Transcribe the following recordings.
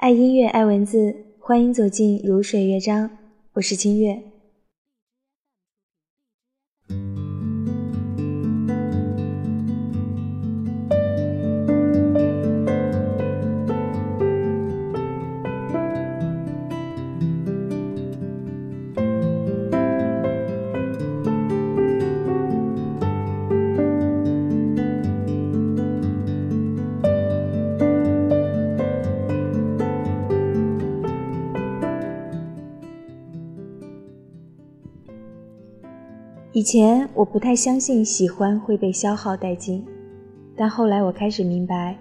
爱音乐，爱文字，欢迎走进如水乐章，我是清月。以前我不太相信喜欢会被消耗殆尽，但后来我开始明白，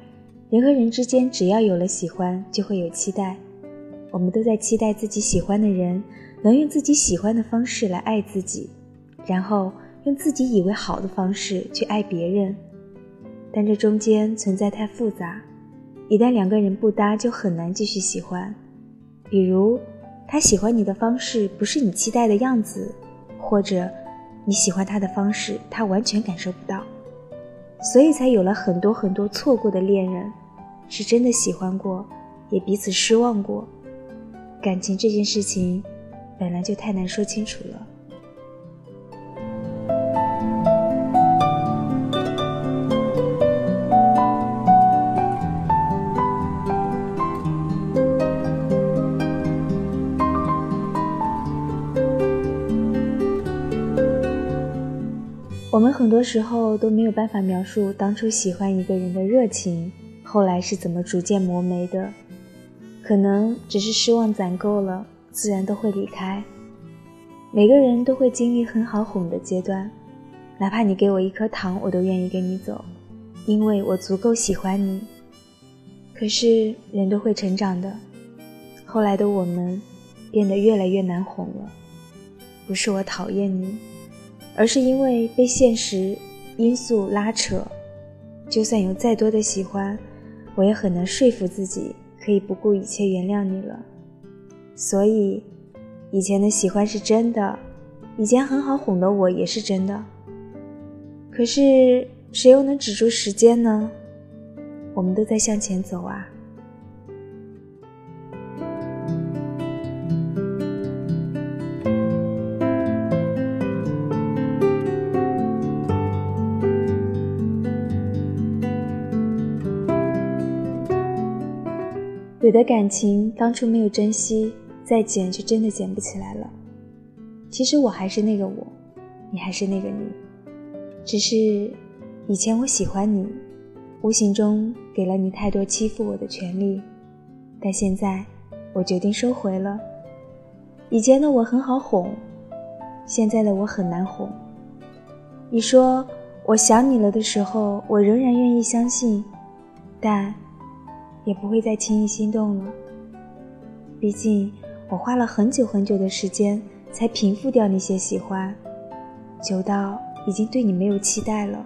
人和人之间只要有了喜欢，就会有期待。我们都在期待自己喜欢的人能用自己喜欢的方式来爱自己，然后用自己以为好的方式去爱别人。但这中间存在太复杂，一旦两个人不搭，就很难继续喜欢。比如，他喜欢你的方式不是你期待的样子，或者。你喜欢他的方式，他完全感受不到，所以才有了很多很多错过的恋人，是真的喜欢过，也彼此失望过。感情这件事情，本来就太难说清楚了。我们很多时候都没有办法描述当初喜欢一个人的热情，后来是怎么逐渐磨没的。可能只是失望攒够了，自然都会离开。每个人都会经历很好哄的阶段，哪怕你给我一颗糖，我都愿意跟你走，因为我足够喜欢你。可是人都会成长的，后来的我们变得越来越难哄了。不是我讨厌你。而是因为被现实因素拉扯，就算有再多的喜欢，我也很难说服自己可以不顾一切原谅你了。所以，以前的喜欢是真的，以前很好哄的我也是真的。可是，谁又能止住时间呢？我们都在向前走啊。有的感情当初没有珍惜，再捡就真的捡不起来了。其实我还是那个我，你还是那个你，只是以前我喜欢你，无形中给了你太多欺负我的权利，但现在我决定收回了。以前的我很好哄，现在的我很难哄。你说我想你了的时候，我仍然愿意相信，但。也不会再轻易心动了。毕竟我花了很久很久的时间才平复掉那些喜欢，久到已经对你没有期待了。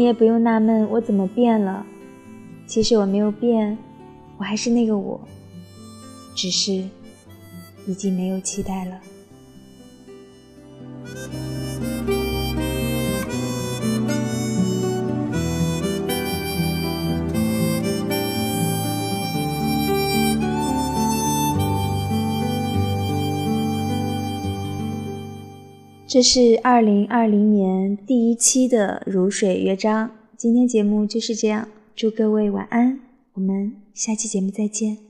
你也不用纳闷我怎么变了，其实我没有变，我还是那个我，只是已经没有期待了。这是二零二零年第一期的如水乐章，今天节目就是这样，祝各位晚安，我们下期节目再见。